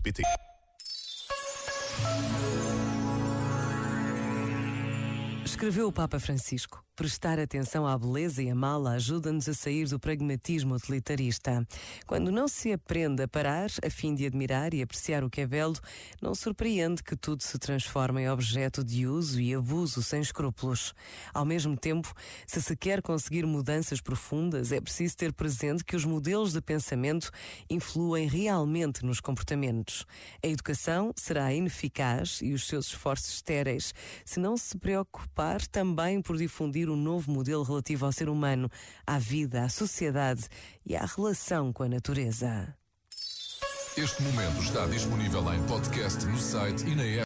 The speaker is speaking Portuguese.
rr.pt Escreveu o Papa Francisco. Prestar atenção à beleza e a mala ajuda-nos a sair do pragmatismo utilitarista. Quando não se aprende a parar a fim de admirar e apreciar o que é belo, não surpreende que tudo se transforme em objeto de uso e abuso sem escrúpulos. Ao mesmo tempo, se se quer conseguir mudanças profundas, é preciso ter presente que os modelos de pensamento influem realmente nos comportamentos. A educação será ineficaz e os seus esforços estéreis se não se preocupar também por difundir um novo modelo relativo ao ser humano, à vida, à sociedade e à relação com a natureza. Este momento está disponível em podcast no site e na app.